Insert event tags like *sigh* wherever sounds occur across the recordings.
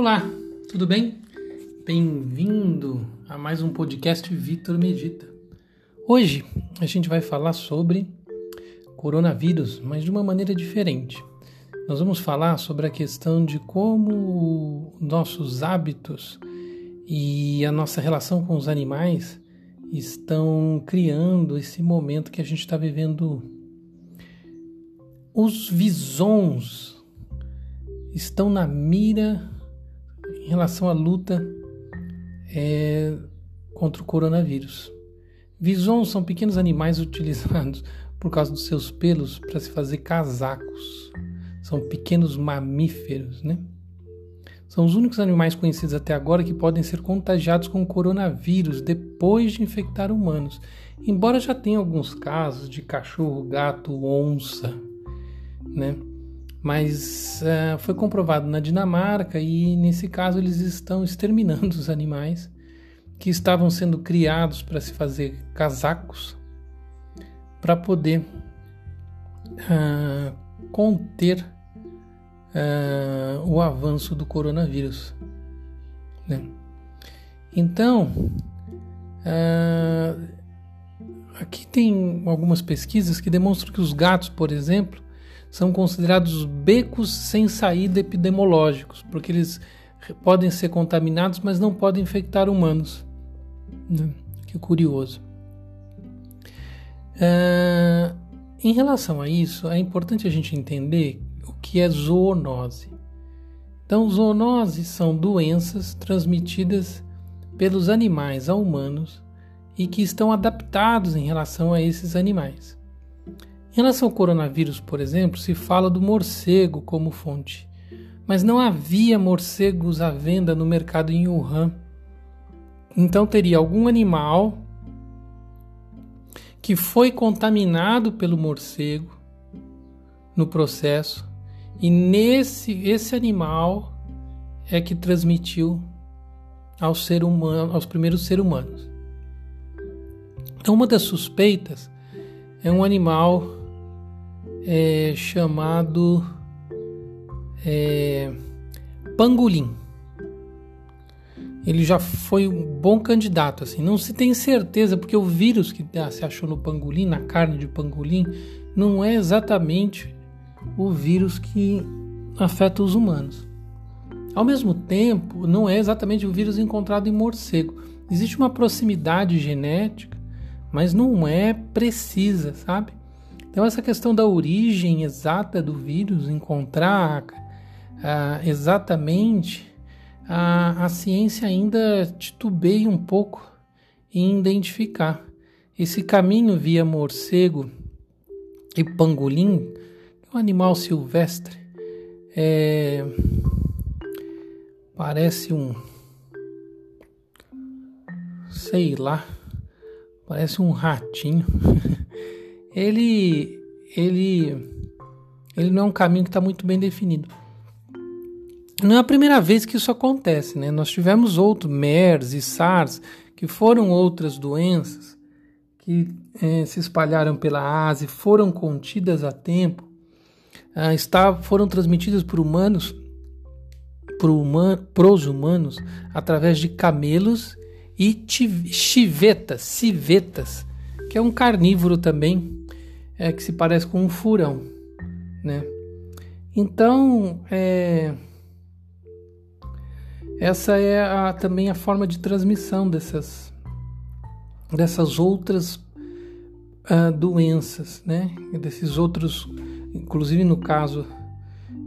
Olá, tudo bem? Bem-vindo a mais um podcast Vitor Medita. Hoje a gente vai falar sobre coronavírus, mas de uma maneira diferente. Nós vamos falar sobre a questão de como nossos hábitos e a nossa relação com os animais estão criando esse momento que a gente está vivendo. Os visons estão na mira em relação à luta é, contra o coronavírus. Visons são pequenos animais utilizados *laughs* por causa dos seus pelos para se fazer casacos. São pequenos mamíferos, né? São os únicos animais conhecidos até agora que podem ser contagiados com coronavírus depois de infectar humanos. Embora já tenha alguns casos de cachorro, gato, onça, né? Mas uh, foi comprovado na Dinamarca e nesse caso eles estão exterminando os animais que estavam sendo criados para se fazer casacos para poder uh, conter uh, o avanço do coronavírus. Né? Então, aqui tem algumas pesquisas que demonstram que os gatos, por exemplo, são considerados becos sem saída epidemiológicos, porque eles podem ser contaminados, mas não podem infectar humanos. Né? Que curioso. Uh, em relação a isso, é importante a gente entender o que é zoonose. Então, zoonoses são doenças transmitidas pelos animais a humanos e que estão adaptados em relação a esses animais. Em relação ao coronavírus, por exemplo, se fala do morcego como fonte, mas não havia morcegos à venda no mercado em Wuhan. Então teria algum animal que foi contaminado pelo morcego no processo e nesse esse animal é que transmitiu ao ser humano, aos primeiros seres humanos. Então uma das suspeitas é um animal é, chamado é, Pangolim. Ele já foi um bom candidato, assim. Não se tem certeza, porque o vírus que ah, se achou no pangolim, na carne de pangolim, não é exatamente o vírus que afeta os humanos. Ao mesmo tempo, não é exatamente o vírus encontrado em morcego. Existe uma proximidade genética, mas não é precisa, sabe? Então, essa questão da origem exata do vírus, encontrar ah, exatamente, a, a ciência ainda titubeia um pouco em identificar. Esse caminho via morcego e pangolim, um animal silvestre, é, parece um, sei lá, parece um ratinho. *laughs* ele, ele, ele não é um caminho que está muito bem definido. Não é a primeira vez que isso acontece, né? Nós tivemos outros, MERS e SARS, que foram outras doenças que é, se espalharam pela Ásia, foram contidas a tempo, ah, está, foram transmitidas por humanos, por human, pros humanos, através de camelos e chivetas, civetas, que é um carnívoro também, é, que se parece com um furão, né? Então, é, essa é a, também a forma de transmissão dessas, dessas outras uh, doenças, né? Desses outros, inclusive no caso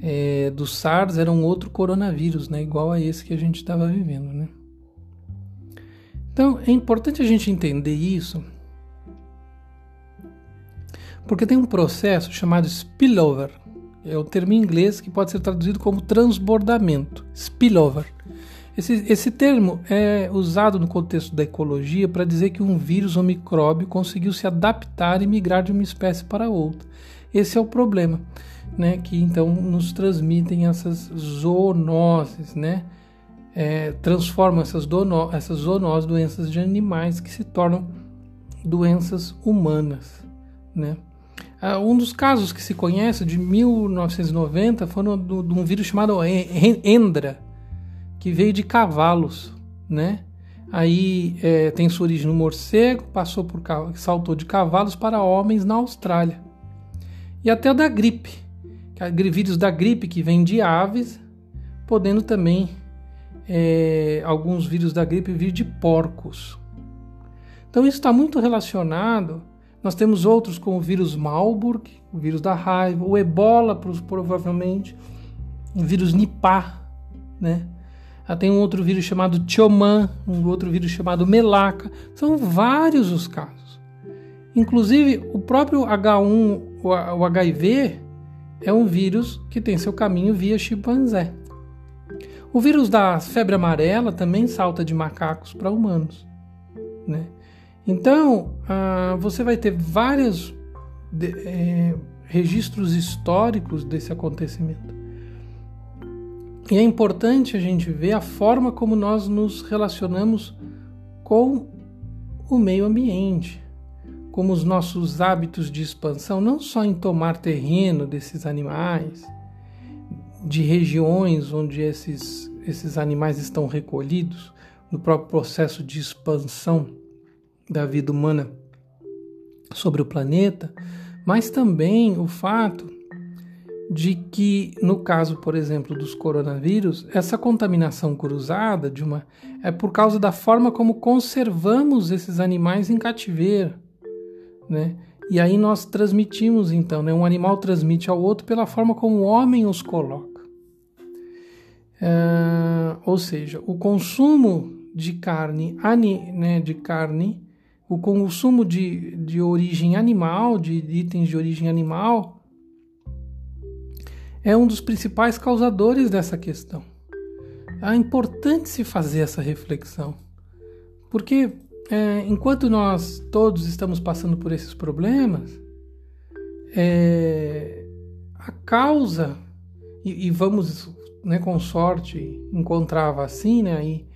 é, do SARS, era um outro coronavírus, né? Igual a esse que a gente estava vivendo, né? Então, é importante a gente entender isso porque tem um processo chamado spillover, é o termo em inglês que pode ser traduzido como transbordamento, spillover. Esse, esse termo é usado no contexto da ecologia para dizer que um vírus ou micróbio conseguiu se adaptar e migrar de uma espécie para outra. Esse é o problema, né? Que então nos transmitem essas zoonoses, né? É, transformam essas, dono, essas zoonoses, doenças de animais que se tornam doenças humanas, né? Uh, um dos casos que se conhece de 1990 foram de um vírus chamado Endra, que veio de cavalos, né? Aí é, tem sua origem no morcego, passou por saltou de cavalos para homens na Austrália. E até o da gripe, vírus da gripe que vem de aves, podendo também é, alguns vírus da gripe vir de porcos. Então isso está muito relacionado. Nós temos outros como o vírus Marburg, o vírus da raiva, o Ebola provavelmente, o vírus Nipah, né? Ah, tem um outro vírus chamado Tioman, um outro vírus chamado Melaca. São vários os casos. Inclusive, o próprio H1, o HIV, é um vírus que tem seu caminho via chimpanzé. O vírus da febre amarela também salta de macacos para humanos. Né? Então, ah, você vai ter vários é, registros históricos desse acontecimento. E é importante a gente ver a forma como nós nos relacionamos com o meio ambiente, como os nossos hábitos de expansão, não só em tomar terreno desses animais, de regiões onde esses, esses animais estão recolhidos, no próprio processo de expansão da vida humana sobre o planeta, mas também o fato de que, no caso, por exemplo, dos coronavírus, essa contaminação cruzada de uma é por causa da forma como conservamos esses animais em cativeiro, né? E aí nós transmitimos então, né? Um animal transmite ao outro pela forma como o homem os coloca. É, ou seja, o consumo de carne, né, de carne, o consumo de, de origem animal, de itens de origem animal, é um dos principais causadores dessa questão. É importante se fazer essa reflexão, porque é, enquanto nós todos estamos passando por esses problemas, é, a causa, e, e, vamos né, com sorte encontrar a vacina, e,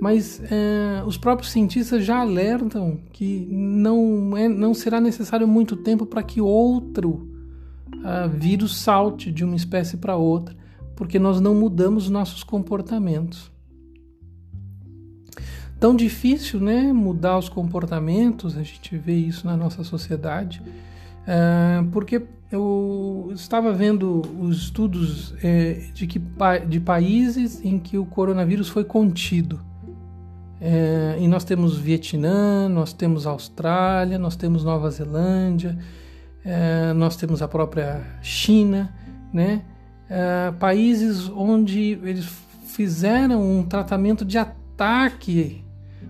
mas é, os próprios cientistas já alertam que não, é, não será necessário muito tempo para que outro uh, vírus salte de uma espécie para outra, porque nós não mudamos nossos comportamentos. Tão difícil, né, mudar os comportamentos, a gente vê isso na nossa sociedade, uh, porque eu estava vendo os estudos eh, de, que, de países em que o coronavírus foi contido. É, e nós temos Vietnã, nós temos Austrália, nós temos Nova Zelândia, é, nós temos a própria China, né? É, países onde eles fizeram um tratamento de ataque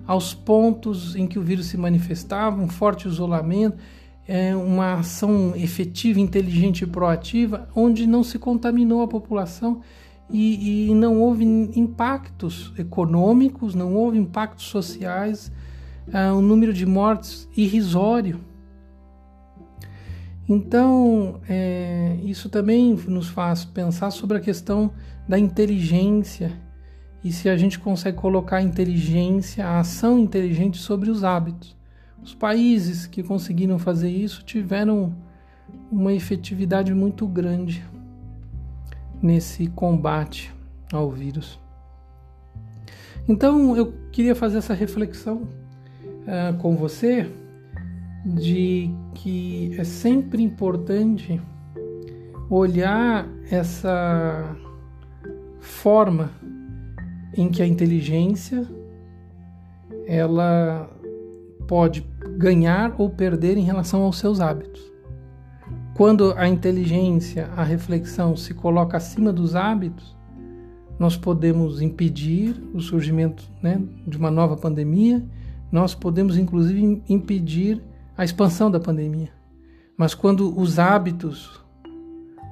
aos pontos em que o vírus se manifestava, um forte isolamento, é, uma ação efetiva, inteligente e proativa, onde não se contaminou a população e, e não houve impactos econômicos, não houve impactos sociais, é, um número de mortes irrisório. Então, é, isso também nos faz pensar sobre a questão da inteligência e se a gente consegue colocar a inteligência, a ação inteligente sobre os hábitos. Os países que conseguiram fazer isso tiveram uma efetividade muito grande nesse combate ao vírus. Então, eu queria fazer essa reflexão uh, com você de que é sempre importante olhar essa forma em que a inteligência ela pode ganhar ou perder em relação aos seus hábitos. Quando a inteligência, a reflexão se coloca acima dos hábitos, nós podemos impedir o surgimento né, de uma nova pandemia, nós podemos inclusive impedir a expansão da pandemia. Mas quando os hábitos,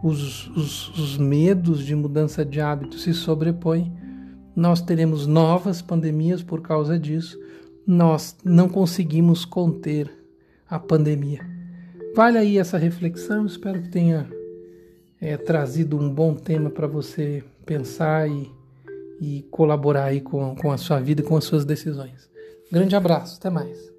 os, os, os medos de mudança de hábitos se sobrepõem, nós teremos novas pandemias por causa disso. Nós não conseguimos conter a pandemia. Vale aí essa reflexão, espero que tenha é, trazido um bom tema para você pensar e, e colaborar aí com, com a sua vida e com as suas decisões. Grande abraço, até mais.